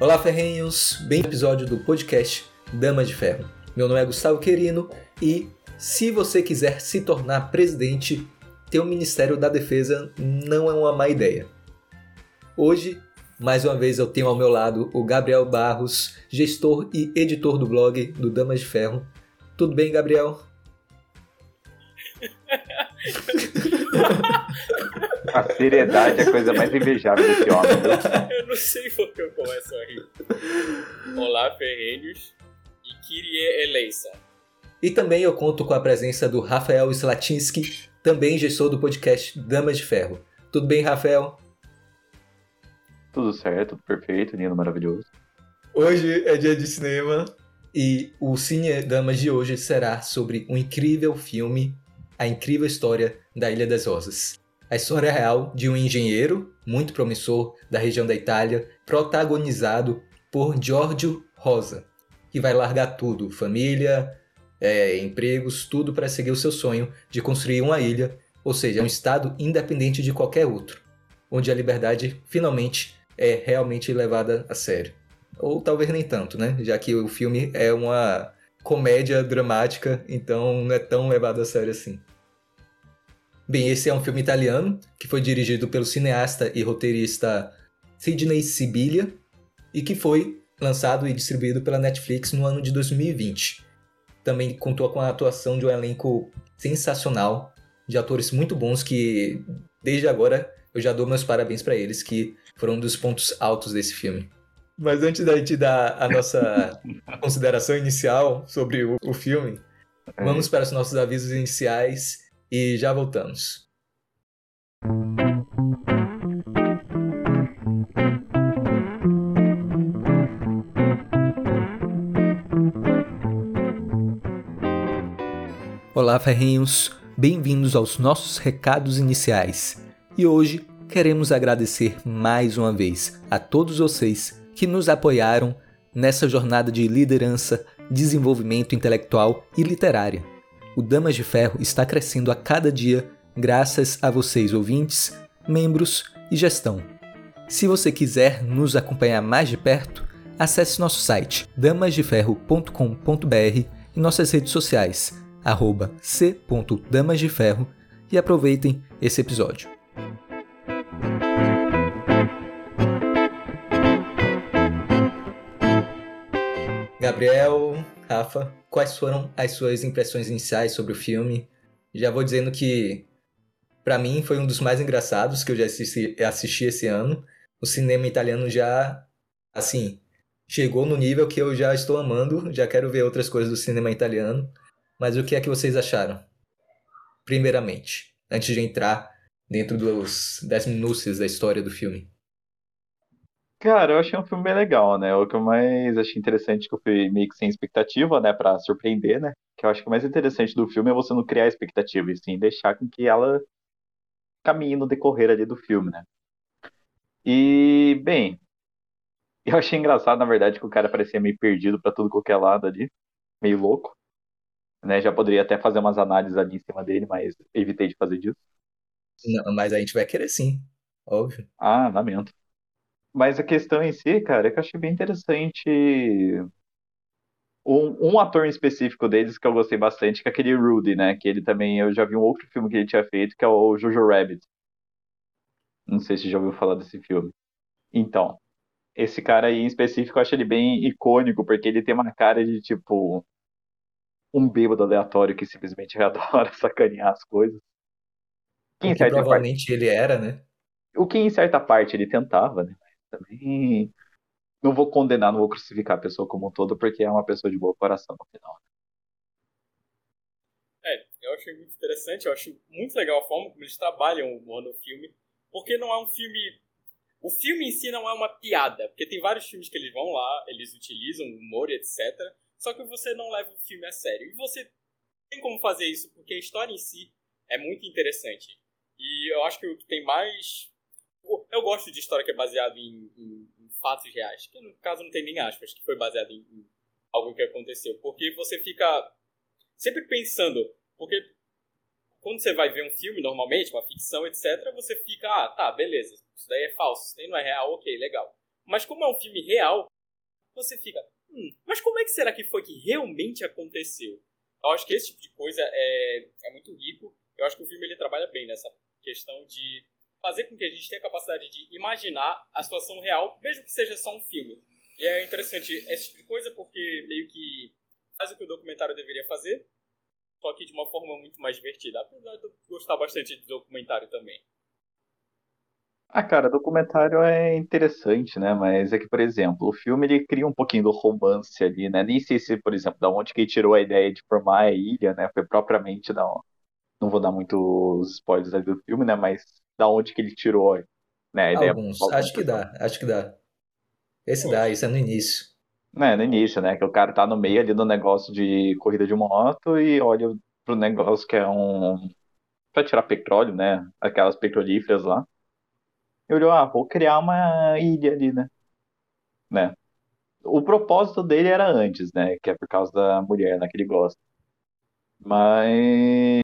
Olá, ferrenhos! Bem episódio do podcast Dama de Ferro. Meu nome é Gustavo Querino e se você quiser se tornar presidente, ter o Ministério da Defesa não é uma má ideia. Hoje, mais uma vez, eu tenho ao meu lado o Gabriel Barros, gestor e editor do blog do Damas de Ferro. Tudo bem, Gabriel? A seriedade é a coisa mais invejável desse homem. Eu não sei por que eu começo a rir. Olá, ferrenhos. E Kyrie Eleison. E também eu conto com a presença do Rafael Slatinsky, também gestor do podcast Damas de Ferro. Tudo bem, Rafael? Tudo certo, perfeito, lindo, maravilhoso. Hoje é dia de cinema e o Cine Damas de hoje será sobre um incrível filme, a incrível história da Ilha das Rosas. A história real de um engenheiro muito promissor da região da Itália, protagonizado por Giorgio Rosa, que vai largar tudo, família, é, empregos, tudo para seguir o seu sonho de construir uma ilha, ou seja, um estado independente de qualquer outro, onde a liberdade finalmente é realmente levada a sério. Ou talvez nem tanto, né? Já que o filme é uma comédia dramática, então não é tão levado a sério assim. Bem, esse é um filme italiano que foi dirigido pelo cineasta e roteirista Sidney Sibilia e que foi lançado e distribuído pela Netflix no ano de 2020. Também contou com a atuação de um elenco sensacional, de atores muito bons que, desde agora, eu já dou meus parabéns para eles, que foram um dos pontos altos desse filme. Mas antes da gente dar a nossa consideração inicial sobre o, o filme, é. vamos para os nossos avisos iniciais e já voltamos. Olá, ferrinhos! Bem-vindos aos nossos recados iniciais. E hoje queremos agradecer mais uma vez a todos vocês que nos apoiaram nessa jornada de liderança, desenvolvimento intelectual e literária o Damas de Ferro está crescendo a cada dia graças a vocês, ouvintes, membros e gestão. Se você quiser nos acompanhar mais de perto, acesse nosso site damasdeferro.com.br e nossas redes sociais, arroba c.damasdeferro e aproveitem esse episódio. Gabriel, Rafa, quais foram as suas impressões iniciais sobre o filme? Já vou dizendo que, para mim, foi um dos mais engraçados que eu já assisti, assisti esse ano. O cinema italiano já, assim, chegou no nível que eu já estou amando, já quero ver outras coisas do cinema italiano. Mas o que é que vocês acharam? Primeiramente, antes de entrar dentro dos 10 minúcias da história do filme. Cara, eu achei um filme bem legal, né? O que eu mais achei interessante é que eu fui meio que sem expectativa, né? Pra surpreender, né? Que eu acho que o mais interessante do filme é você não criar expectativa, e sim deixar com que ela caminhe no decorrer ali do filme, né? E, bem, eu achei engraçado, na verdade, que o cara parecia meio perdido pra tudo qualquer lado ali, meio louco, né? Já poderia até fazer umas análises ali em cima dele, mas evitei de fazer disso. Não, mas a gente vai querer sim, óbvio. Ah, lamento. Mas a questão em si, cara, é que eu achei bem interessante. Um, um ator em específico deles que eu gostei bastante, que é aquele Rudy, né? Que ele também, eu já vi um outro filme que ele tinha feito, que é o Jojo Rabbit. Não sei se já ouviu falar desse filme. Então, esse cara aí em específico, eu acho ele bem icônico, porque ele tem uma cara de, tipo, um bêbado aleatório que simplesmente adora sacanear as coisas. Que, que provavelmente parte... ele era, né? O que em certa parte ele tentava, né? Também não vou condenar, não vou crucificar a pessoa como um todo, porque é uma pessoa de bom coração no final. É, eu achei muito interessante, eu acho muito legal a forma como eles trabalham o humor no filme, porque não é um filme. O filme em si não é uma piada, porque tem vários filmes que eles vão lá, eles utilizam humor etc. Só que você não leva o filme a sério. E você tem como fazer isso, porque a história em si é muito interessante. E eu acho que o que tem mais eu gosto de história que é baseada em, em, em, fatos reais, que no caso não tem nem aspas, que foi baseado em, em algo que aconteceu. Porque você fica sempre pensando, porque quando você vai ver um filme normalmente, uma ficção, etc., você fica, ah, tá, beleza, isso daí é falso, isso daí não é real, ok, legal. Mas como é um filme real, você fica, hum, mas como é que será que foi que realmente aconteceu? Eu acho que esse tipo de coisa é, é muito rico. Eu acho que o filme ele trabalha bem nessa questão de fazer com que a gente tenha a capacidade de imaginar a situação real, mesmo que seja só um filme. E é interessante esse tipo de coisa porque meio que faz o que o documentário deveria fazer, só que de uma forma muito mais divertida. Apesar de eu gostar bastante de documentário também. Ah, cara, documentário é interessante, né? Mas é que, por exemplo, o filme ele cria um pouquinho do romance ali, né? Nem sei se, por exemplo, da onde que ele tirou a ideia de formar a ilha, né? Foi propriamente da. Não vou dar muitos spoilers ali do filme, né? Mas da onde que ele tirou, né? A ideia Alguns, acho que dá, acho que dá. Esse dá, isso é no início. É, no início, né? Que o cara tá no meio ali do negócio de corrida de moto e olha pro negócio que é um. pra tirar petróleo, né? Aquelas petrolíferas lá. E olhou, ah, vou criar uma ilha ali, né? né? O propósito dele era antes, né? Que é por causa da mulher, né? Que ele gosta. Mas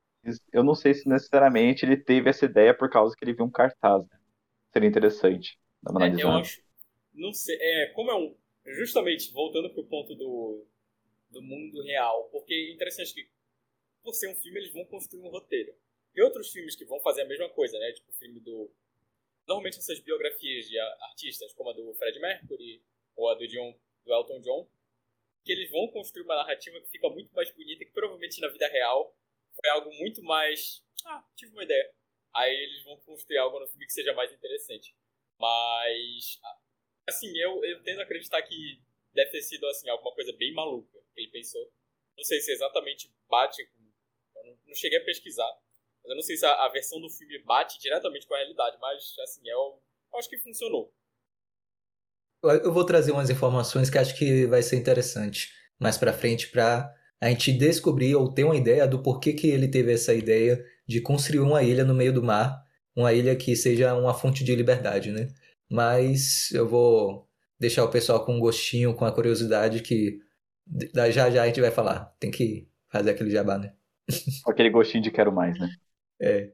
eu não sei se necessariamente ele teve essa ideia por causa que ele viu um cartaz, né? Seria interessante. É, eu acho. Não sei. É, como é um. Justamente, voltando pro ponto do, do mundo real. Porque é interessante que, por ser um filme, eles vão construir um roteiro. Tem outros filmes que vão fazer a mesma coisa, né? Tipo o filme do. Normalmente essas biografias de artistas, como a do Fred Mercury ou a do, John, do Elton John, que eles vão construir uma narrativa que fica muito mais bonita e que provavelmente na vida real foi algo muito mais. Ah, tive uma ideia. Aí eles vão construir algo no filme que seja mais interessante. Mas, assim, eu, eu tendo a acreditar que deve ter sido, assim, alguma coisa bem maluca que ele pensou. Não sei se exatamente bate com... Eu não, não cheguei a pesquisar. Mas eu não sei se a, a versão do filme bate diretamente com a realidade. Mas, assim, eu, eu acho que funcionou. Eu vou trazer umas informações que acho que vai ser interessante mais pra frente pra a gente descobrir ou ter uma ideia do porquê que ele teve essa ideia de construir uma ilha no meio do mar, uma ilha que seja uma fonte de liberdade, né? Mas eu vou deixar o pessoal com um gostinho, com a curiosidade que já já a gente vai falar. Tem que fazer aquele jabá, né? Aquele gostinho de quero mais, né? É.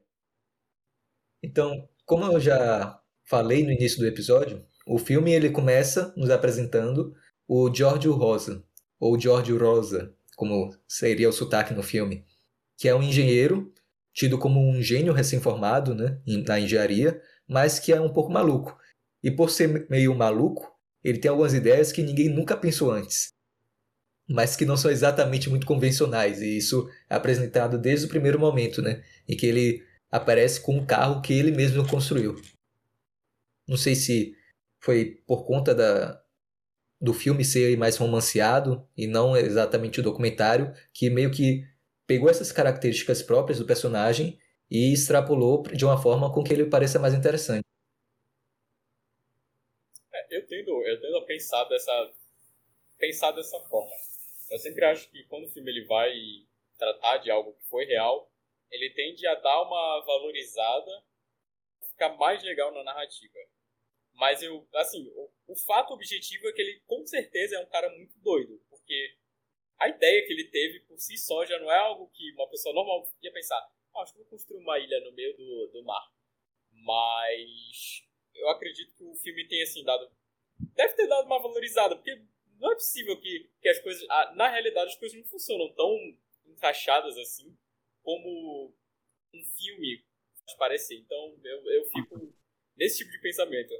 Então, como eu já falei no início do episódio, o filme ele começa nos apresentando o Giorgio Rosa, ou Giorgio Rosa, como seria o sotaque no filme, que é um engenheiro tido como um gênio recém-formado, né, na engenharia, mas que é um pouco maluco. E por ser meio maluco, ele tem algumas ideias que ninguém nunca pensou antes, mas que não são exatamente muito convencionais, e isso é apresentado desde o primeiro momento, né, em que ele aparece com um carro que ele mesmo construiu. Não sei se foi por conta da, do filme ser mais romanceado e não exatamente o documentário, que meio que pegou essas características próprias do personagem e extrapolou de uma forma com que ele pareça mais interessante. É, eu tendo, eu tendo a pensar dessa, pensar dessa forma. Eu sempre acho que quando o filme ele vai tratar de algo que foi real, ele tende a dar uma valorizada, ficar mais legal na narrativa. Mas eu, assim, o, o fato objetivo é que ele com certeza é um cara muito doido, porque a ideia que ele teve por si só já não é algo que uma pessoa normal ia pensar. Ah, acho que vou construir uma ilha no meio do, do mar. Mas eu acredito que o filme tenha assim dado deve ter dado uma valorizada, porque não é possível que, que as coisas. Na realidade, as coisas não funcionam tão encaixadas assim como um filme faz parecer. Então eu, eu fico nesse tipo de pensamento.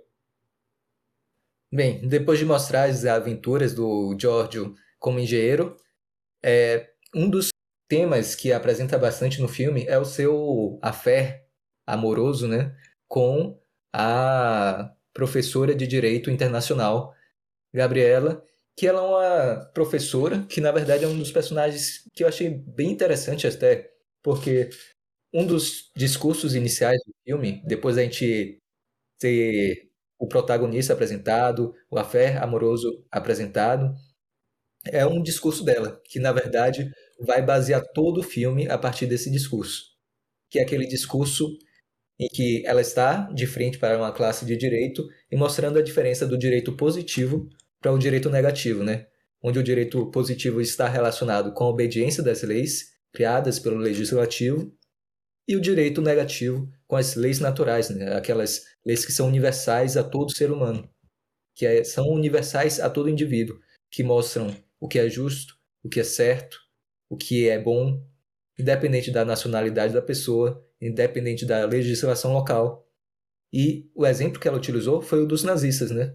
Bem, depois de mostrar as aventuras do Giorgio como engenheiro, é, um dos temas que apresenta bastante no filme é o seu affair amoroso, né, com a professora de Direito Internacional, Gabriela, que ela é uma professora que, na verdade, é um dos personagens que eu achei bem interessante até, porque um dos discursos iniciais do filme, depois da gente ter o protagonista apresentado, o affair amoroso apresentado, é um discurso dela, que na verdade vai basear todo o filme a partir desse discurso, que é aquele discurso em que ela está de frente para uma classe de direito e mostrando a diferença do direito positivo para o direito negativo, né? Onde o direito positivo está relacionado com a obediência das leis criadas pelo legislativo e o direito negativo com as leis naturais, né? Aquelas leis que são universais a todo ser humano. que é, são universais a todo indivíduo, que mostram o que é justo, o que é certo, o que é bom, independente da nacionalidade da pessoa, independente da legislação local. E o exemplo que ela utilizou foi o dos nazistas, né?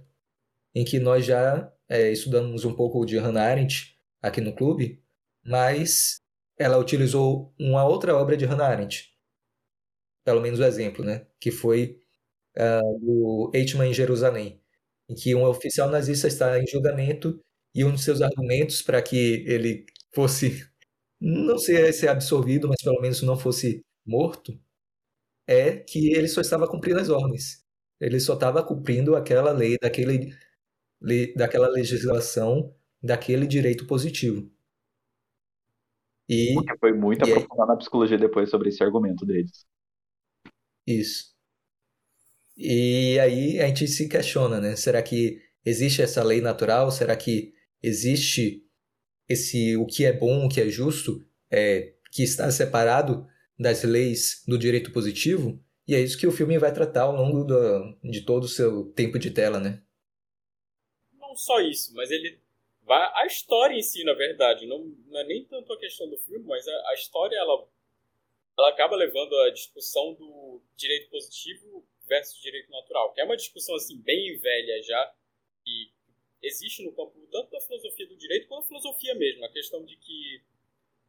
Em que nós já é, estudamos um pouco de Hannah Arendt aqui no clube, mas ela utilizou uma outra obra de Hannah Arendt, pelo menos o exemplo, né? Que foi uh, o Eichmann em Jerusalém, em que um oficial nazista está em julgamento e um de seus argumentos para que ele fosse, não sei se é absolvido, mas pelo menos não fosse morto, é que ele só estava cumprindo as ordens. Ele só estava cumprindo aquela lei, daquele, lei, daquela legislação, daquele direito positivo. E, Porque foi muito aprofundado na psicologia depois sobre esse argumento deles. Isso. E aí a gente se questiona, né? Será que existe essa lei natural? Será que existe esse o que é bom, o que é justo, é, que está separado das leis do direito positivo? E é isso que o filme vai tratar ao longo do, de todo o seu tempo de tela, né? Não só isso, mas ele vai a história em si, na verdade, não, não é nem tanto a questão do filme, mas a, a história ela ela acaba levando a discussão do direito positivo versus direito natural, que é uma discussão assim bem velha já e existe no campo tanto da filosofia do direito quanto da filosofia mesmo, a questão de que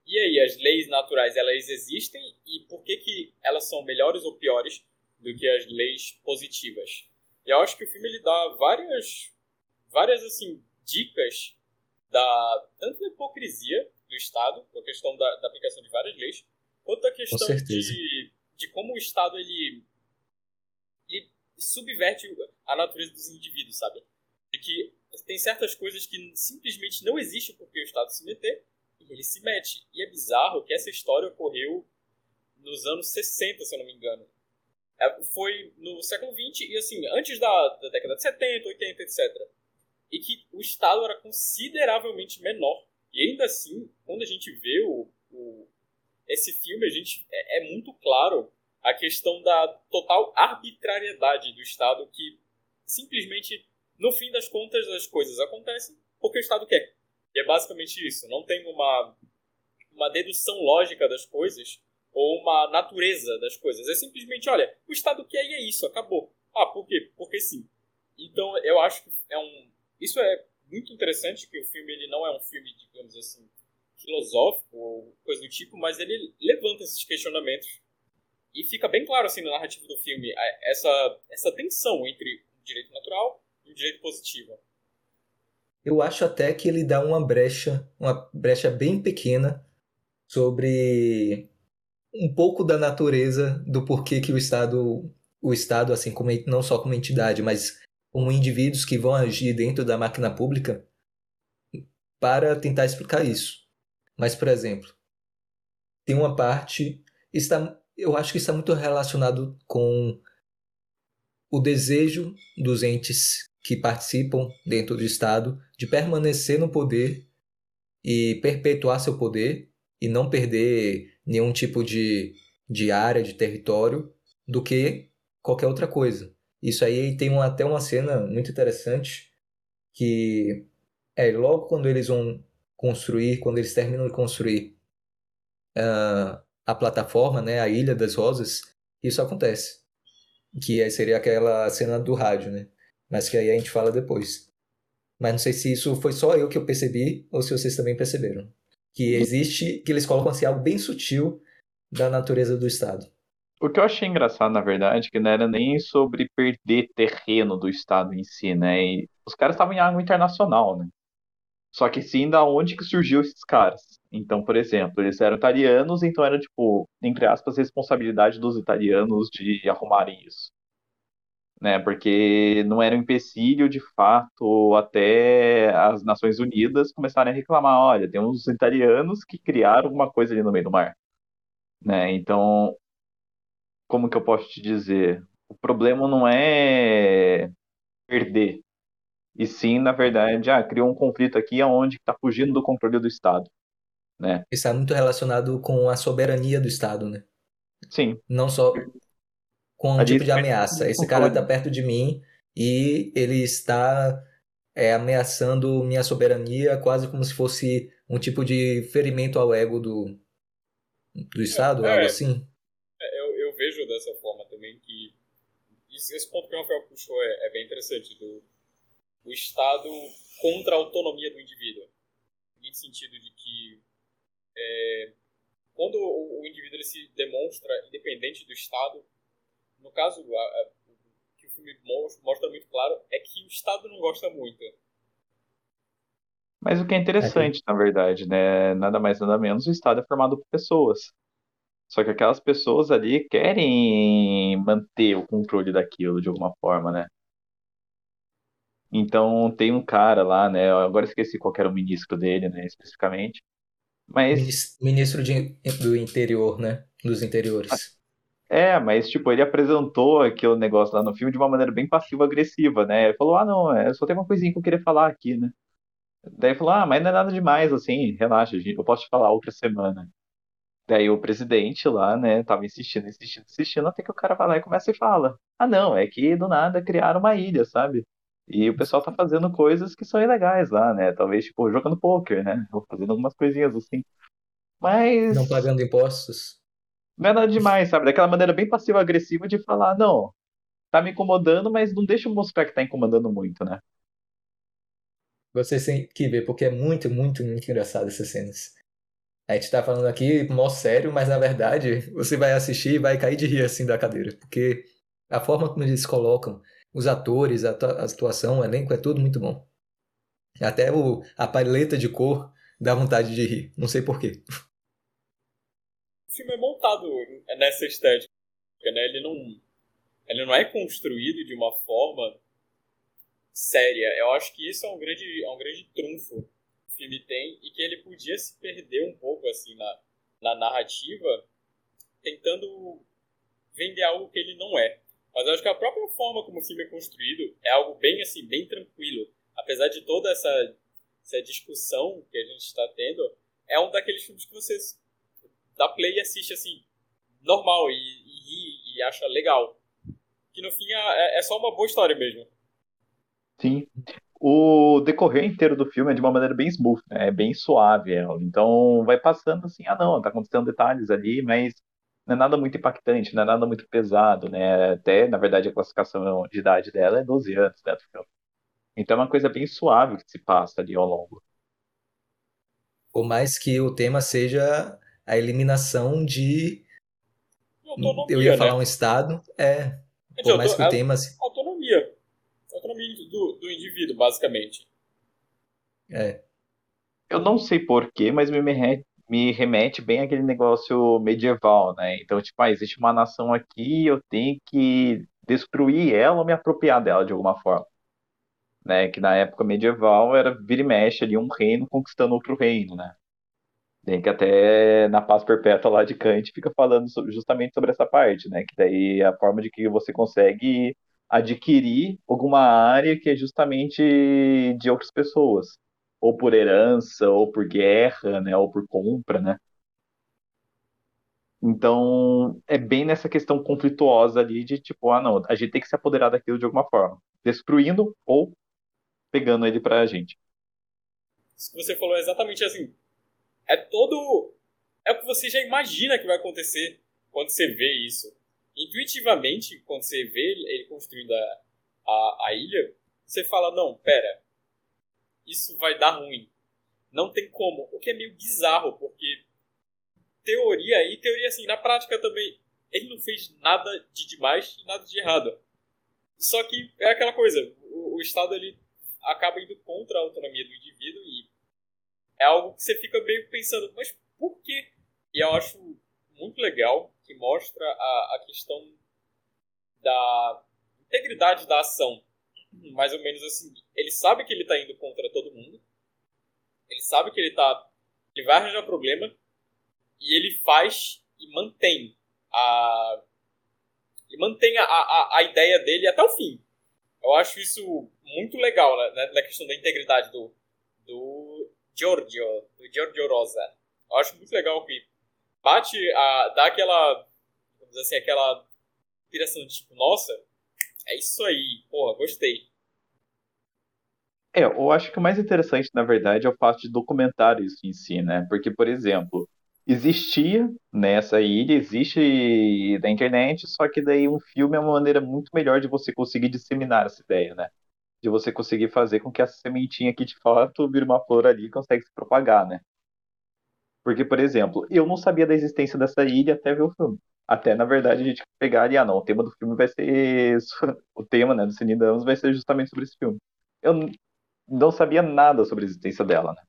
e aí as leis naturais elas existem e por que que elas são melhores ou piores do que as leis positivas. E eu acho que o filme ele dá várias várias assim dicas da tanto da hipocrisia do Estado, com a questão da, da aplicação de várias leis, quanto a questão de, de como o Estado ele subverte a natureza dos indivíduos, sabe? De que tem certas coisas que simplesmente não existem porque o Estado se meter e ele se mete. E é bizarro que essa história ocorreu nos anos 60, se eu não me engano. É, foi no século 20 e assim, antes da, da década de 70, 80, etc. E que o Estado era consideravelmente menor. E ainda assim, quando a gente vê o, o esse filme, a gente é, é muito claro a questão da total arbitrariedade do Estado, que simplesmente, no fim das contas, as coisas acontecem porque o Estado quer. E é basicamente isso. Não tem uma, uma dedução lógica das coisas ou uma natureza das coisas. É simplesmente, olha, o Estado quer e é isso, acabou. Ah, por quê? Porque sim. Então, eu acho que é um... Isso é muito interessante, que o filme ele não é um filme, digamos assim, filosófico ou coisa do tipo, mas ele levanta esses questionamentos e fica bem claro assim na narrativa do filme essa, essa tensão entre o direito natural e o direito positivo. Eu acho até que ele dá uma brecha, uma brecha bem pequena sobre um pouco da natureza do porquê que o Estado, o Estado assim como não só como entidade, mas como indivíduos que vão agir dentro da máquina pública para tentar explicar isso. Mas, por exemplo, tem uma parte está eu acho que está muito relacionado com o desejo dos entes que participam dentro do Estado de permanecer no poder e perpetuar seu poder e não perder nenhum tipo de, de área, de território, do que qualquer outra coisa. Isso aí tem uma, até uma cena muito interessante que é logo quando eles vão construir, quando eles terminam de construir uh, a plataforma, né, a Ilha das Rosas, isso acontece. Que seria aquela cena do rádio, né? Mas que aí a gente fala depois. Mas não sei se isso foi só eu que eu percebi ou se vocês também perceberam. Que existe, que eles colocam assim algo bem sutil da natureza do Estado. O que eu achei engraçado, na verdade, que não era nem sobre perder terreno do Estado em si, né? E os caras estavam em água internacional, né? Só que sim da onde que surgiu esses caras. Então, por exemplo, eles eram italianos, então era, tipo, entre aspas, responsabilidade dos italianos de arrumarem isso. Né? Porque não era um empecilho, de fato, até as Nações Unidas começarem a reclamar, olha, tem uns italianos que criaram alguma coisa ali no meio do mar. Né? Então, como que eu posso te dizer? O problema não é perder, e sim, na verdade, ah, criou um conflito aqui onde está fugindo do controle do Estado. Né? Está muito relacionado com a soberania do Estado, né? Sim. Não só com um tipo de ameaça. Esse cara está perto de mim e ele está é, ameaçando minha soberania quase como se fosse um tipo de ferimento ao ego do, do Estado, é, algo assim. É, eu, eu vejo dessa forma também que esse ponto que o Rafael puxou é, é bem interessante, do o Estado contra a autonomia do indivíduo. No sentido de que é, quando o, indivíduo ele se demonstra independente do Estado, no caso, a, a, o que o filme mostra muito claro é que o Estado não gosta muito. Mas o que é interessante, na verdade, né? Nada mais nada menos, o Estado é formado por pessoas. Só que aquelas pessoas ali querem manter o controle daquilo de alguma forma, né? Então tem um cara lá, né? Agora esqueci qual era o ministro dele, né? Especificamente. Mas. Ministro de, do interior, né? Dos interiores. É, mas tipo, ele apresentou aquele negócio lá no filme de uma maneira bem passiva-agressiva, né? Ele falou, ah, não, é, só tem uma coisinha que eu queria falar aqui, né? Daí falou, ah, mas não é nada demais, assim, relaxa, eu posso te falar outra semana. Daí o presidente lá, né, tava insistindo, insistindo, insistindo, até que o cara vai lá e começa e fala: Ah, não, é que do nada criaram uma ilha, sabe? E o pessoal tá fazendo coisas que são ilegais lá, né? Talvez, tipo, jogando poker, né? Ou fazendo algumas coisinhas assim. Mas. Não pagando impostos. Não é nada demais, sabe? Daquela maneira bem passiva-agressiva de falar, não, tá me incomodando, mas não deixa eu mostrar que tá incomodando muito, né? Você tem que ver, porque é muito, muito, muito engraçado essas cenas. A gente tá falando aqui mó sério, mas na verdade você vai assistir e vai cair de rir assim da cadeira. Porque a forma como eles colocam os atores, a, a situação, o elenco é tudo muito bom. Até o, a paleta de cor dá vontade de rir. Não sei porquê. O filme é montado nessa estética, né? Ele não, ele não é construído de uma forma séria. Eu acho que isso é um grande, é um grande trunfo que o filme tem e que ele podia se perder um pouco assim na, na narrativa, tentando vender algo que ele não é. Mas eu acho que a própria forma como o filme é construído é algo bem assim, bem tranquilo. Apesar de toda essa, essa discussão que a gente está tendo, é um daqueles filmes que você dá play e assiste assim, normal e, e, e acha legal. Que no fim é, é só uma boa história mesmo. Sim. O decorrer inteiro do filme é de uma maneira bem smooth, né? É bem suave. É. Então vai passando assim, ah não, tá acontecendo detalhes ali, mas não é nada muito impactante, não é nada muito pesado, né? Até, na verdade, a classificação de idade dela é 12 anos, né, do filme. Então é uma coisa bem suave que se passa ali ao longo. Por mais que o tema seja a eliminação de. Autonomia, eu ia falar né? um estado, é. Por mais que o tema. Autonomia autonomia do, do indivíduo, basicamente. É. Eu não sei porquê, mas me, me remete bem àquele negócio medieval, né? Então, tipo, ah, existe uma nação aqui, eu tenho que destruir ela ou me apropriar dela de alguma forma. Né? Que na época medieval era vira e mexe ali um reino conquistando outro reino, né? Tem que até na paz perpétua lá de Kant fica falando justamente sobre essa parte, né? Que daí é a forma de que você consegue adquirir alguma área que é justamente de outras pessoas, ou por herança, ou por guerra, né, ou por compra, né? Então, é bem nessa questão conflituosa ali de tipo, ah, não, a gente tem que se apoderar daquilo de alguma forma, destruindo ou pegando ele pra gente. Isso que você falou é exatamente assim. É todo. É o que você já imagina que vai acontecer quando você vê isso intuitivamente, quando você vê ele construindo a, a, a ilha, você fala, não, pera, isso vai dar ruim. Não tem como. O que é meio bizarro, porque teoria, e teoria assim, na prática também, ele não fez nada de demais e nada de errado. Só que é aquela coisa, o, o Estado ele acaba indo contra a autonomia do indivíduo e é algo que você fica meio pensando, mas por quê? E eu acho muito legal que mostra a, a questão da integridade da ação. Mais ou menos assim, ele sabe que ele está indo contra todo mundo, ele sabe que ele tá. ele vai arranjar problema, e ele faz e mantém a. Ele mantém a, a, a ideia dele até o fim. Eu acho isso muito legal né, na questão da integridade do, do Giorgio, do Giorgio Rosa. Eu acho muito legal que bate a. dá aquela. vamos dizer assim, aquela inspiração tipo, nossa, É isso aí. Porra, gostei. É, eu acho que o mais interessante, na verdade, é o fato de documentar isso em si, né? Porque, por exemplo, existia nessa ilha, existe na internet, só que daí um filme é uma maneira muito melhor de você conseguir disseminar essa ideia, né? De você conseguir fazer com que essa sementinha aqui de fato vire uma flor ali e consegue se propagar, né? Porque, por exemplo, eu não sabia da existência dessa ilha até ver o filme. Até, na verdade, a gente pegar ali, ah, não, o tema do filme vai ser. O tema, né, do Cine Danos vai ser justamente sobre esse filme. Eu não sabia nada sobre a existência dela, né?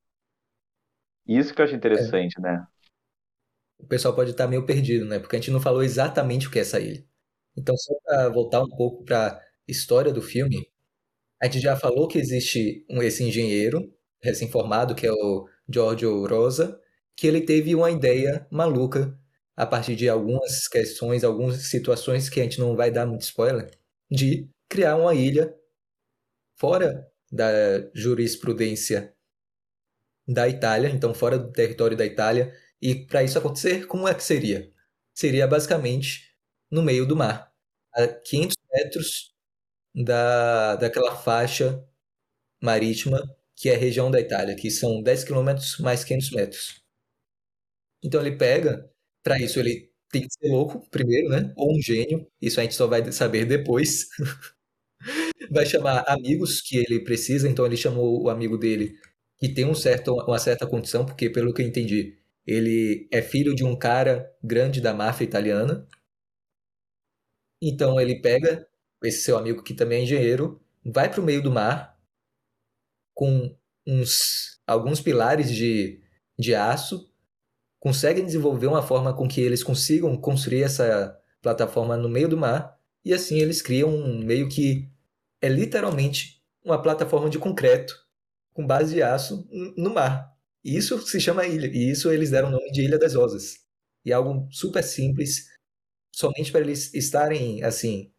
Isso que eu acho interessante, é. né? O pessoal pode estar meio perdido, né? Porque a gente não falou exatamente o que é essa ilha. Então, só para voltar um pouco para a história do filme, a gente já falou que existe um, esse engenheiro recém-formado, que é o Giorgio Rosa, que ele teve uma ideia maluca a partir de algumas questões, algumas situações que a gente não vai dar muito spoiler, de criar uma ilha fora da jurisprudência da Itália, então fora do território da Itália. E para isso acontecer, como é que seria? Seria basicamente no meio do mar, a 500 metros da, daquela faixa marítima que é a região da Itália, que são 10 quilômetros mais 500 metros. Então ele pega, para isso ele tem que ser louco primeiro, né? Ou um gênio, isso a gente só vai saber depois. vai chamar amigos que ele precisa, então ele chamou o amigo dele que tem um certo, uma certa condição, porque pelo que eu entendi, ele é filho de um cara grande da máfia italiana. Então ele pega esse seu amigo que também é engenheiro, vai para o meio do mar com uns alguns pilares de, de aço, conseguem desenvolver uma forma com que eles consigam construir essa plataforma no meio do mar e assim eles criam um meio que é literalmente uma plataforma de concreto com base de aço no mar. E isso se chama ilha, e isso eles deram o nome de Ilha das Rosas. E é algo super simples, somente para eles estarem, assim,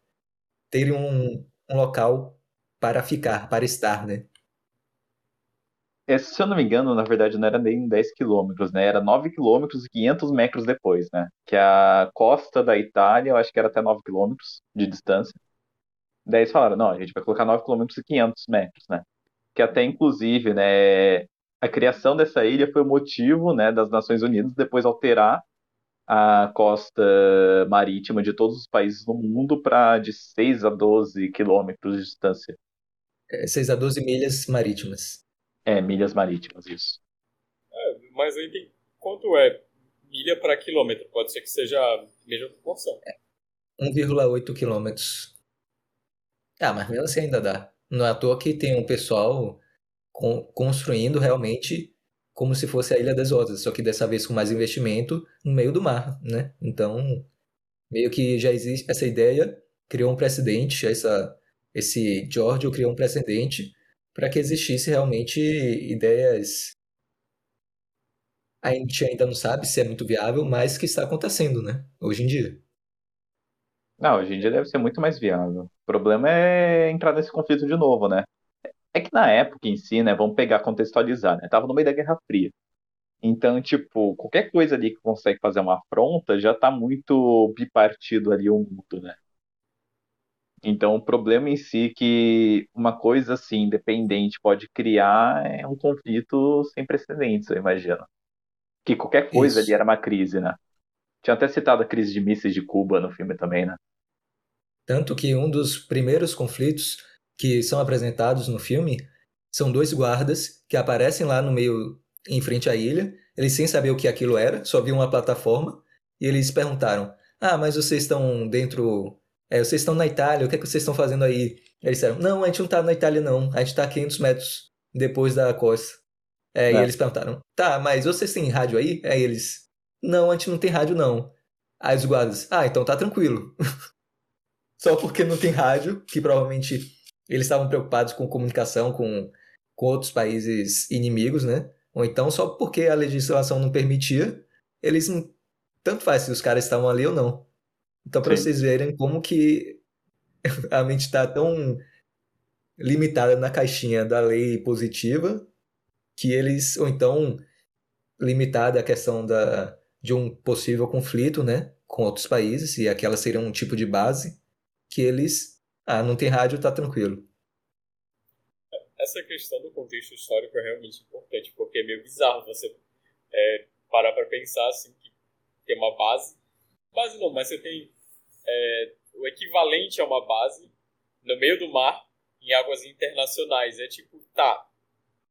terem um, um local para ficar, para estar, né? É, se eu não me engano, na verdade não era nem 10 quilômetros, né? Era 9 quilômetros e 500 metros depois, né? Que a costa da Itália, eu acho que era até 9 quilômetros de distância. Daí eles falaram, não, a gente vai colocar 9 km e 500 metros, né? Que até, inclusive, né, a criação dessa ilha foi o motivo, né, das Nações Unidas depois alterar a costa marítima de todos os países do mundo para de 6 a 12 quilômetros de distância. É, 6 a 12 milhas marítimas. É, milhas marítimas, isso. É, mas aí tem quanto é milha para quilômetro? Pode ser que seja a mesma proporção. É, 1,8 quilômetros ah, mas mesmo assim ainda dá. Não é à toa que tem um pessoal con- construindo realmente como se fosse a Ilha das Rosas, só que dessa vez com mais investimento no meio do mar, né? Então, meio que já existe essa ideia, criou um precedente, essa, esse Giorgio criou um precedente para que existisse realmente ideias. A gente ainda não sabe se é muito viável, mas que está acontecendo, né? Hoje em dia. Não, hoje em dia deve ser muito mais viável. O problema é entrar nesse conflito de novo, né? É que na época em si, né, vamos pegar, contextualizar, né? Tava no meio da Guerra Fria. Então, tipo, qualquer coisa ali que consegue fazer uma afronta já tá muito bipartido ali o mundo, né? Então, o problema em si que uma coisa assim, independente, pode criar é um conflito sem precedentes, eu imagino. Que qualquer coisa Isso. ali era uma crise, né? Tinha até citado a crise de mísseis de Cuba no filme também, né? Tanto que um dos primeiros conflitos que são apresentados no filme são dois guardas que aparecem lá no meio, em frente à ilha, eles sem saber o que aquilo era, só viam uma plataforma, e eles perguntaram: Ah, mas vocês estão dentro. É, vocês estão na Itália, o que, é que vocês estão fazendo aí? Eles disseram: Não, a gente não está na Itália, não, a gente está a 500 metros depois da costa. É, é. E eles perguntaram: Tá, mas vocês têm rádio aí? Aí eles: Não, a gente não tem rádio, não. Aí os guardas: Ah, então tá tranquilo. só porque não tem rádio, que provavelmente eles estavam preocupados com comunicação com, com outros países inimigos, né? Ou então só porque a legislação não permitia, eles não. Tanto faz se os caras estavam ali ou não. Então, para vocês verem como que a mente está tão limitada na caixinha da lei positiva que eles. Ou então limitada a questão da, de um possível conflito, né? Com outros países, e aquela seria um tipo de base que eles Ah, não tem rádio, tá tranquilo. Essa questão do contexto histórico é realmente importante, porque é meio bizarro você é, parar para pensar assim, que tem uma base. Base não, mas você tem é, o equivalente a uma base no meio do mar, em águas internacionais. É tipo, tá,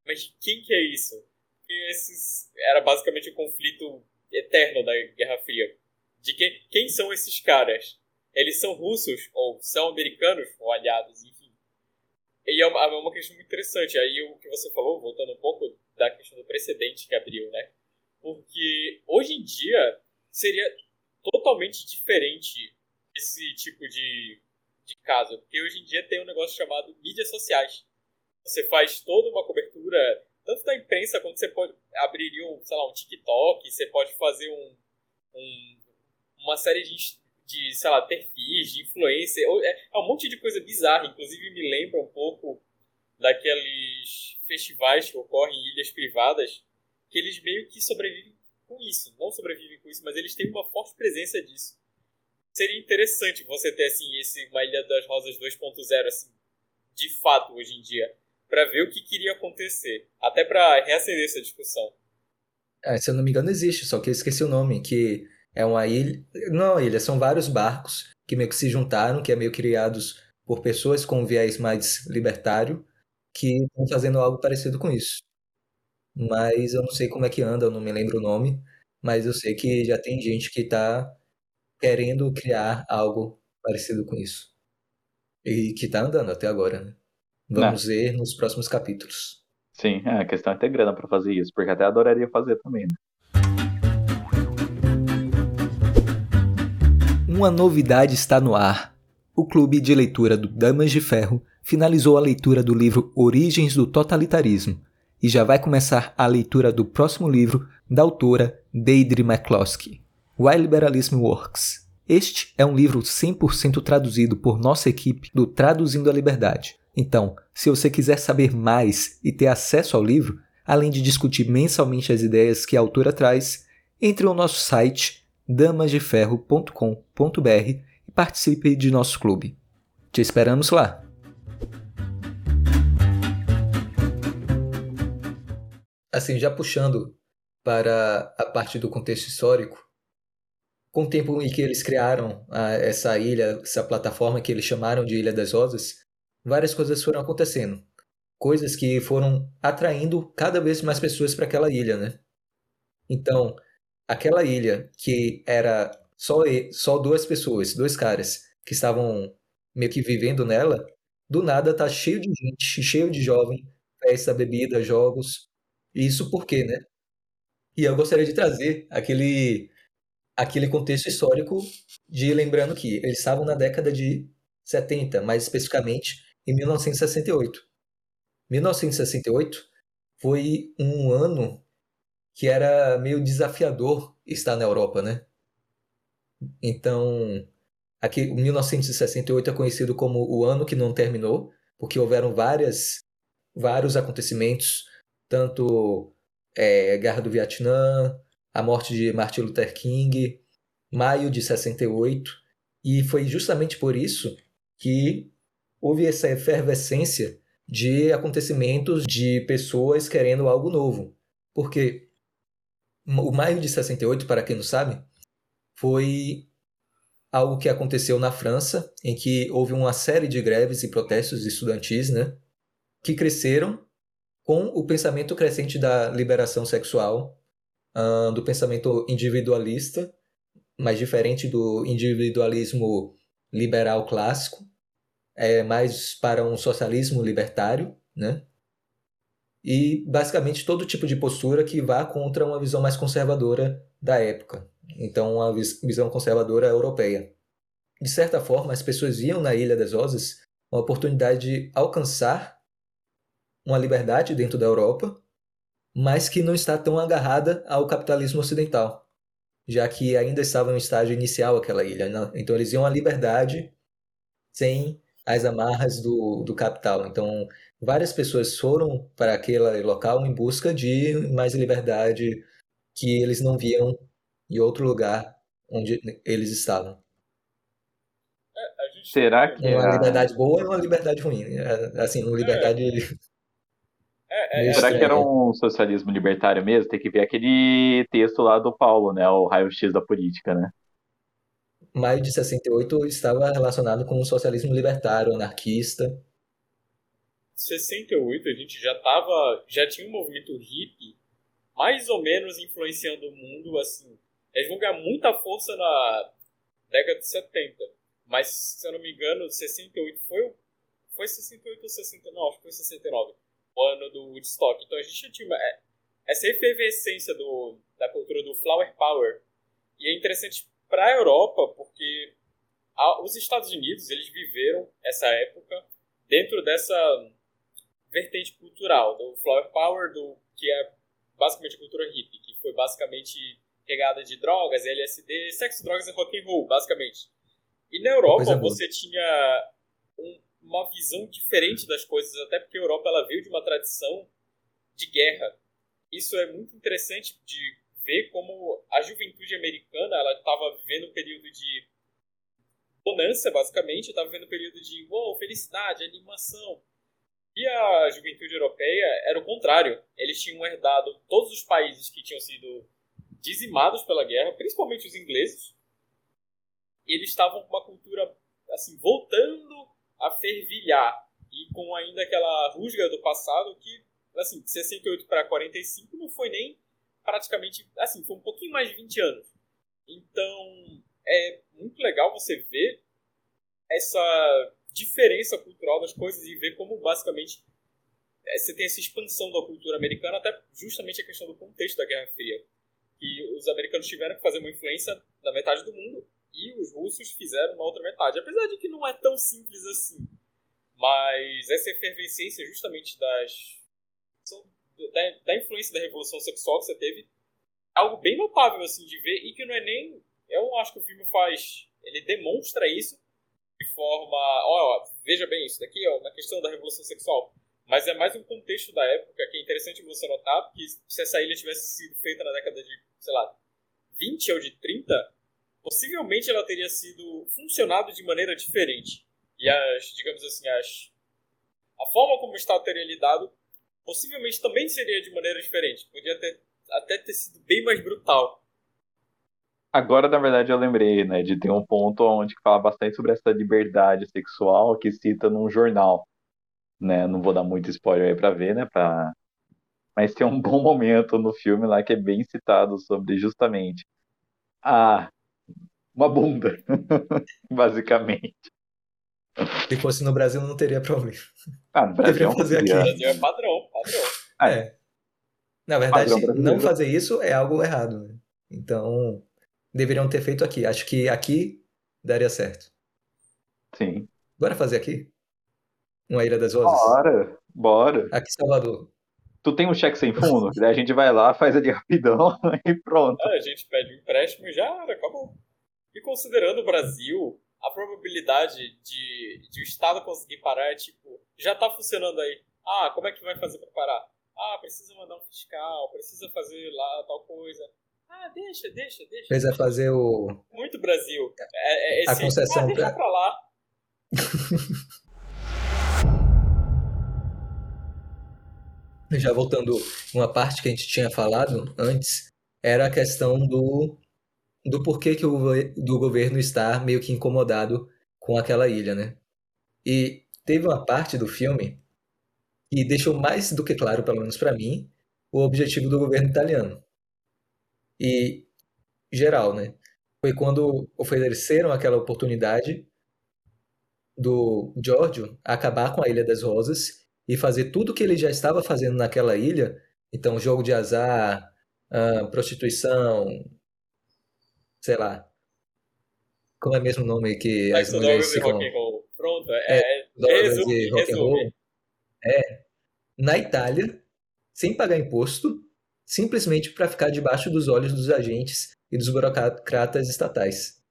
mas quem que é isso? Porque esses era basicamente o conflito eterno da Guerra Fria. De quem, quem são esses caras? Eles são russos ou são americanos ou aliados, enfim. E é uma, é uma questão muito interessante. Aí o que você falou, voltando um pouco da questão do precedente que abriu, né? Porque hoje em dia seria totalmente diferente esse tipo de, de caso. Porque hoje em dia tem um negócio chamado mídias sociais. Você faz toda uma cobertura, tanto da imprensa quanto você pode abrir um, sei lá, um TikTok, você pode fazer um, um uma série de, de, sei lá, perfis, de influência. É, é um monte de coisa bizarra. Inclusive me lembra um pouco daqueles festivais que ocorrem em ilhas privadas, que eles meio que sobrevivem com isso. Não sobrevivem com isso, mas eles têm uma forte presença disso. Seria interessante você ter, assim, esse uma Ilha das Rosas 2.0, assim, de fato, hoje em dia para ver o que queria acontecer, até para reacender essa discussão. É, se eu não me engano, existe, só que eu esqueci o nome, que é uma ilha. Não é uma ilha, são vários barcos que meio que se juntaram, que é meio criados por pessoas com viés mais libertário, que estão fazendo algo parecido com isso. Mas eu não sei como é que anda, eu não me lembro o nome, mas eu sei que já tem gente que está querendo criar algo parecido com isso. E que está andando até agora, né? Vamos Não. ver nos próximos capítulos. Sim, é, a questão é ter grana para fazer isso, porque até adoraria fazer também, né? Uma novidade está no ar. O clube de leitura do Damas de Ferro finalizou a leitura do livro Origens do Totalitarismo e já vai começar a leitura do próximo livro da autora Deidre McCloskey, Why Liberalism Works. Este é um livro 100% traduzido por nossa equipe do Traduzindo a Liberdade, então, se você quiser saber mais e ter acesso ao livro, além de discutir mensalmente as ideias que a autora traz, entre no nosso site damasdeferro.com.br e participe de nosso clube. Te esperamos lá! Assim, já puxando para a parte do contexto histórico, com o tempo em que eles criaram a, essa ilha, essa plataforma que eles chamaram de Ilha das Rosas, várias coisas foram acontecendo. Coisas que foram atraindo cada vez mais pessoas para aquela ilha, né? Então, aquela ilha que era só, só duas pessoas, dois caras, que estavam meio que vivendo nela, do nada tá cheio de gente, cheio de jovem, festa, bebida, jogos. Isso por quê, né? E eu gostaria de trazer aquele, aquele contexto histórico de lembrando que eles estavam na década de 70, mais especificamente em 1968. 1968 foi um ano que era meio desafiador estar na Europa, né? Então, aqui, 1968 é conhecido como o ano que não terminou, porque houveram várias, vários acontecimentos, tanto é, Guerra do Vietnã, a morte de Martin Luther King, maio de 68, e foi justamente por isso que houve essa efervescência de acontecimentos de pessoas querendo algo novo. Porque o maio de 68, para quem não sabe, foi algo que aconteceu na França, em que houve uma série de greves e protestos estudantis, né, que cresceram com o pensamento crescente da liberação sexual, uh, do pensamento individualista, mais diferente do individualismo liberal clássico, é mais para um socialismo libertário, né? E basicamente todo tipo de postura que vá contra uma visão mais conservadora da época. Então, uma visão conservadora europeia. De certa forma, as pessoas viam na Ilha das Rosas uma oportunidade de alcançar uma liberdade dentro da Europa, mas que não está tão agarrada ao capitalismo ocidental, já que ainda estava no estágio inicial aquela ilha. Né? Então, eles iam à liberdade sem as amarras do, do capital. Então, várias pessoas foram para aquele local em busca de mais liberdade que eles não viam em outro lugar onde eles estavam. É, a Será que Uma é... liberdade boa e uma liberdade ruim. É, Assim, uma liberdade. É, é, Meio é, Será que era um socialismo libertário mesmo? Tem que ver aquele texto lá do Paulo, né? O raio-x da política, né? Maio de 68 estava relacionado com o socialismo libertário, anarquista. 68 a gente já tava, já tinha um movimento hippie mais ou menos influenciando o mundo, assim. Eles vão ganhar muita força na década de 70, mas se eu não me engano, 68 foi o- foi 68 ou 69, acho que foi 69, o ano do Woodstock. Então a gente tinha é, essa efervescência do, da cultura do flower power. E é interessante para a Europa, porque a- os Estados Unidos, eles viveram essa época dentro dessa vertente cultural do flower power, do que é basicamente a cultura hippie, que foi basicamente pegada de drogas, LSD, sexo, drogas e rock and roll, basicamente. E na Europa você tinha uma visão diferente das coisas, até porque a Europa ela veio de uma tradição de guerra. Isso é muito interessante de ver como a juventude americana ela estava vivendo um período de bonança, basicamente, estava vivendo um período de uou, felicidade, animação. E a juventude europeia era o contrário. Eles tinham herdado todos os países que tinham sido dizimados pela guerra, principalmente os ingleses. E eles estavam com uma cultura assim voltando a fervilhar e com ainda aquela rusga do passado que assim, de 68 para 45 não foi nem praticamente assim, foi um pouquinho mais de 20 anos. Então, é muito legal você ver essa diferença cultural das coisas e ver como basicamente é, você tem essa expansão da cultura americana, até justamente a questão do contexto da Guerra Fria. Que os americanos tiveram que fazer uma influência na metade do mundo e os russos fizeram na outra metade. Apesar de que não é tão simples assim. Mas essa efervescência justamente das da, da influência da revolução sexual que você teve é algo bem notável assim de ver e que não é nem eu acho que o filme faz ele demonstra isso de forma ó, ó, veja bem isso daqui ó na questão da revolução sexual mas é mais um contexto da época que é interessante você notar que se essa ilha tivesse sido feita na década de sei lá 20 ou de 30 possivelmente ela teria sido funcionado de maneira diferente. E as digamos assim as a forma como o Estado teria lidado possivelmente também seria de maneira diferente. Podia ter até ter sido bem mais brutal. Agora, na verdade, eu lembrei, né, de ter um ponto onde fala bastante sobre essa liberdade sexual que cita num jornal, né? Não vou dar muito spoiler aí pra ver, né, pra... Mas tem um bom momento no filme lá que é bem citado sobre justamente a uma bunda, basicamente. Se fosse no Brasil, não teria problema. Ah, no Brasil Deveria não fazer aqui. Brasil é padrão padrão Ah, É. Na verdade, não fazer isso é algo errado. né? Então, deveriam ter feito aqui. Acho que aqui daria certo. Sim. Bora fazer aqui? Uma Ilha das Rosas? Bora, bora. Aqui em Salvador. Tu tem um cheque sem fundo? Daí a gente vai lá, faz ali rapidão e pronto. Ah, a gente pede um empréstimo e já era, acabou. E considerando o Brasil, a probabilidade de, de o Estado conseguir parar é tipo, já tá funcionando aí. Ah, como é que vai fazer pra parar? Ah, precisa mandar um fiscal, precisa fazer lá tal coisa. Ah, deixa, deixa, deixa. Precisa fazer o. Muito Brasil. É, é A esse, concessão ah, deixa pra- pra lá. Já voltando, uma parte que a gente tinha falado antes era a questão do, do porquê que o do governo está meio que incomodado com aquela ilha, né? E teve uma parte do filme que deixou mais do que claro, pelo menos para mim, o objetivo do governo italiano. E geral, né? Foi quando ofereceram aquela oportunidade do Giorgio acabar com a Ilha das Rosas e fazer tudo que ele já estava fazendo naquela ilha, então jogo de azar, ah, prostituição, sei lá, como é mesmo o nome que as Sexo, mulheres e ficam rock and roll. Pronto, é, é, drogas resume, e rock and roll, é na Itália, sem pagar imposto, simplesmente para ficar debaixo dos olhos dos agentes e dos burocratas estatais.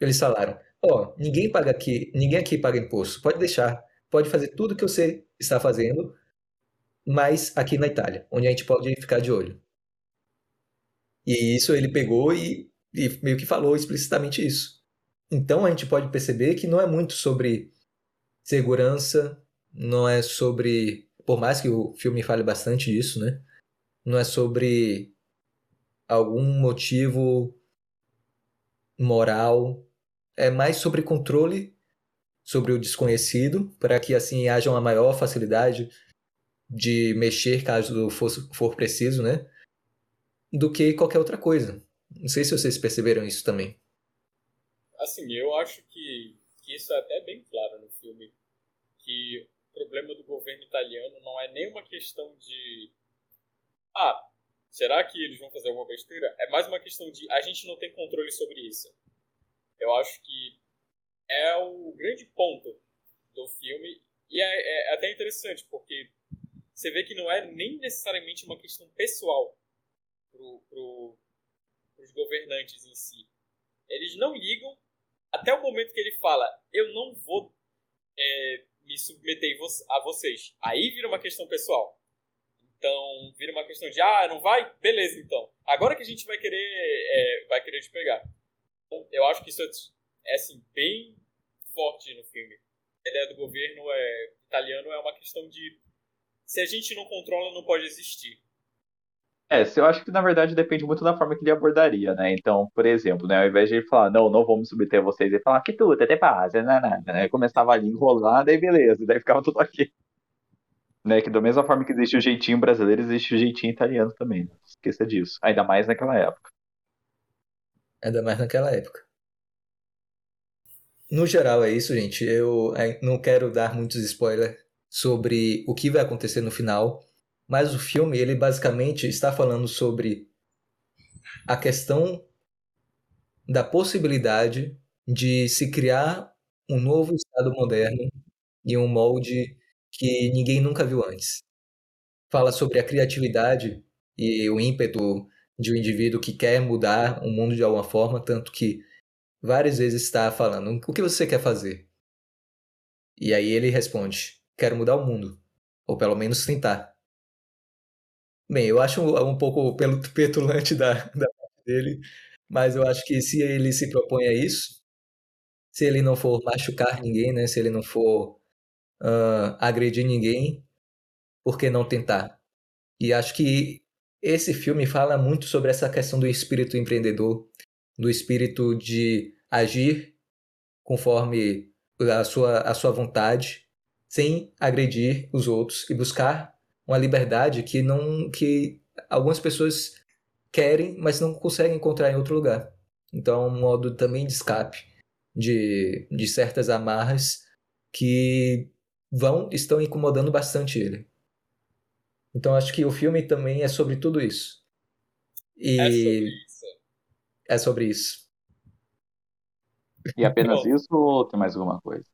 Eles falaram: ó, ninguém paga aqui, ninguém aqui paga imposto, pode deixar, pode fazer tudo que você está fazendo, mas aqui na Itália, onde a gente pode ficar de olho. E isso ele pegou e, e meio que falou explicitamente isso. Então a gente pode perceber que não é muito sobre segurança, não é sobre. Por mais que o filme fale bastante disso, né? Não é sobre algum motivo moral. É mais sobre controle sobre o desconhecido, para que assim haja uma maior facilidade de mexer caso for, for preciso, né? Do que qualquer outra coisa. Não sei se vocês perceberam isso também. Assim, eu acho que, que isso é até bem claro no filme. Que o problema do governo italiano não é nem uma questão de. Ah, será que eles vão fazer alguma besteira? É mais uma questão de a gente não tem controle sobre isso. Eu acho que é o grande ponto do filme. E é, é até interessante, porque você vê que não é nem necessariamente uma questão pessoal pro, pro, pros governantes em si. Eles não ligam até o momento que ele fala, eu não vou é, me submeter a vocês. Aí vira uma questão pessoal. Então, vira uma questão de, ah, não vai? Beleza, então. Agora que a gente vai querer, é, vai querer te pegar. Então, eu acho que isso é, é assim, bem forte no filme. A ideia do governo é, italiano é uma questão de se a gente não controla, não pode existir. É, eu acho que na verdade depende muito da forma que ele abordaria, né? Então, por exemplo, né, ao invés de ele falar, não, não vamos submeter vocês, ele falar, que tudo, até paz, não é nada, né? Começava ali enrolando, daí beleza, daí ficava tudo aqui. Né, que da mesma forma que existe o jeitinho brasileiro, existe o jeitinho italiano também. Não esqueça disso. Ainda mais naquela época. Ainda mais naquela época. No geral é isso, gente. Eu é, não quero dar muitos spoilers sobre o que vai acontecer no final, mas o filme ele basicamente está falando sobre a questão da possibilidade de se criar um novo estado moderno em um molde que ninguém nunca viu antes. Fala sobre a criatividade e o ímpeto de um indivíduo que quer mudar o mundo de alguma forma, tanto que várias vezes está falando: o que você quer fazer? E aí ele responde: quero mudar o mundo. Ou pelo menos tentar. Bem, eu acho um, pouco petulante da, da parte dele, mas eu acho que se ele se propõe a isso, se ele não for machucar ninguém, né? Se ele não for uh, agredir ninguém, por que não tentar? E acho que esse filme fala muito sobre essa questão do espírito empreendedor, do espírito de agir conforme a sua, a sua vontade, sem agredir os outros e buscar uma liberdade que não que algumas pessoas querem, mas não conseguem encontrar em outro lugar. Então, é um modo também de escape de, de certas amarras que vão estão incomodando bastante ele. Então, acho que o filme também é sobre tudo isso. E é sobre isso. É sobre isso. E apenas isso ou tem mais alguma coisa?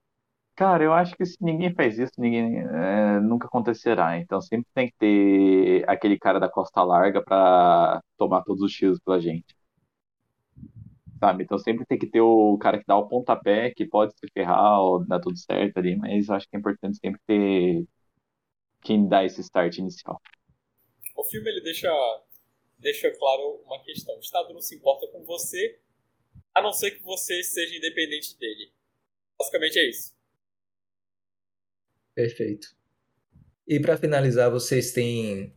Cara, eu acho que se ninguém faz isso, ninguém é, nunca acontecerá. Então sempre tem que ter aquele cara da costa larga pra tomar todos os tiros pela gente. Sabe? Então sempre tem que ter o cara que dá o pontapé, que pode se ferrar ou dar tudo certo ali, mas eu acho que é importante sempre ter quem dá esse start inicial. O filme ele deixa, deixa claro uma questão: o Estado não se importa com você, a não ser que você seja independente dele. Basicamente é isso. Perfeito. E para finalizar, vocês têm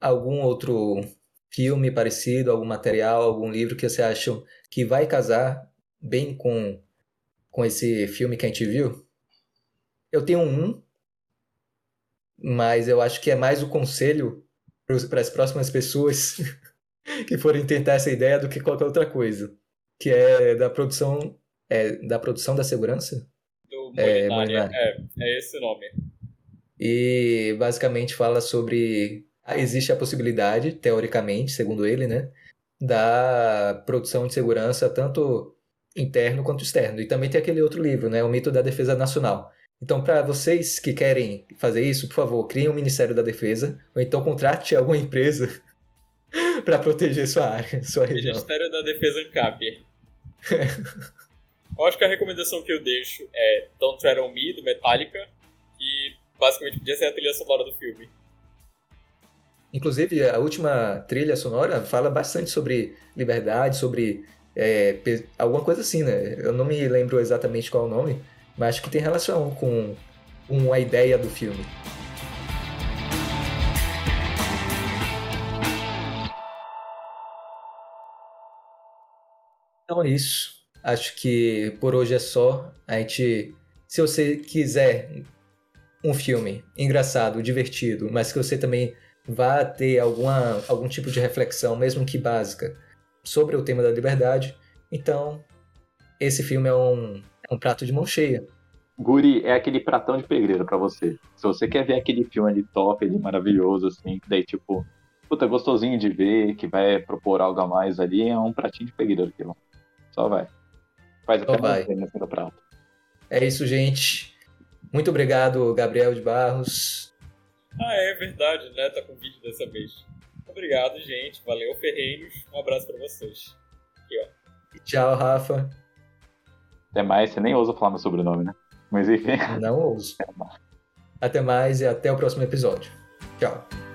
algum outro filme parecido, algum material, algum livro que você acham que vai casar bem com, com esse filme que a gente viu? Eu tenho um, mas eu acho que é mais o conselho para as próximas pessoas que forem tentar essa ideia do que qualquer outra coisa, que é da produção é, da produção da segurança é, Molinari. É, é esse nome. E basicamente fala sobre. Ah, existe a possibilidade, teoricamente, segundo ele, né? Da produção de segurança, tanto interno quanto externo. E também tem aquele outro livro, né? O Mito da Defesa Nacional. Então, para vocês que querem fazer isso, por favor, criem um Ministério da Defesa, ou então contrate alguma empresa para proteger sua área, sua região. Ministério da Defesa ANCAP. Eu acho que a recomendação que eu deixo é Don't Tread on Me, do Metallica, que basicamente podia ser a trilha sonora do filme. Inclusive, a última trilha sonora fala bastante sobre liberdade, sobre É, alguma coisa assim, né? Eu não me lembro exatamente qual é o nome, mas acho que tem relação com, com a ideia do filme. Então é isso. Acho que por hoje é só. A gente, se você quiser um filme engraçado, divertido, mas que você também vá ter alguma, algum tipo de reflexão, mesmo que básica, sobre o tema da liberdade, então esse filme é um, é um prato de mão cheia. Guri, é aquele pratão de pedreiro para você. Se você quer ver aquele filme ali top, ali maravilhoso, assim, que daí, tipo, puta, gostosinho de ver, que vai propor algo a mais ali, é um pratinho de pedreiro aquilo. Só vai. Faz até vai. do prato. É isso, gente. Muito obrigado, Gabriel de Barros. Ah, é verdade, né? Tá com vídeo dessa vez. Obrigado, gente. Valeu, Ferreiros. Um abraço para vocês. Aqui, ó. Tchau, Rafa. Até mais. Você nem ousa falar meu sobrenome, né? Mas enfim. Não ouso. Até mais e até o próximo episódio. Tchau.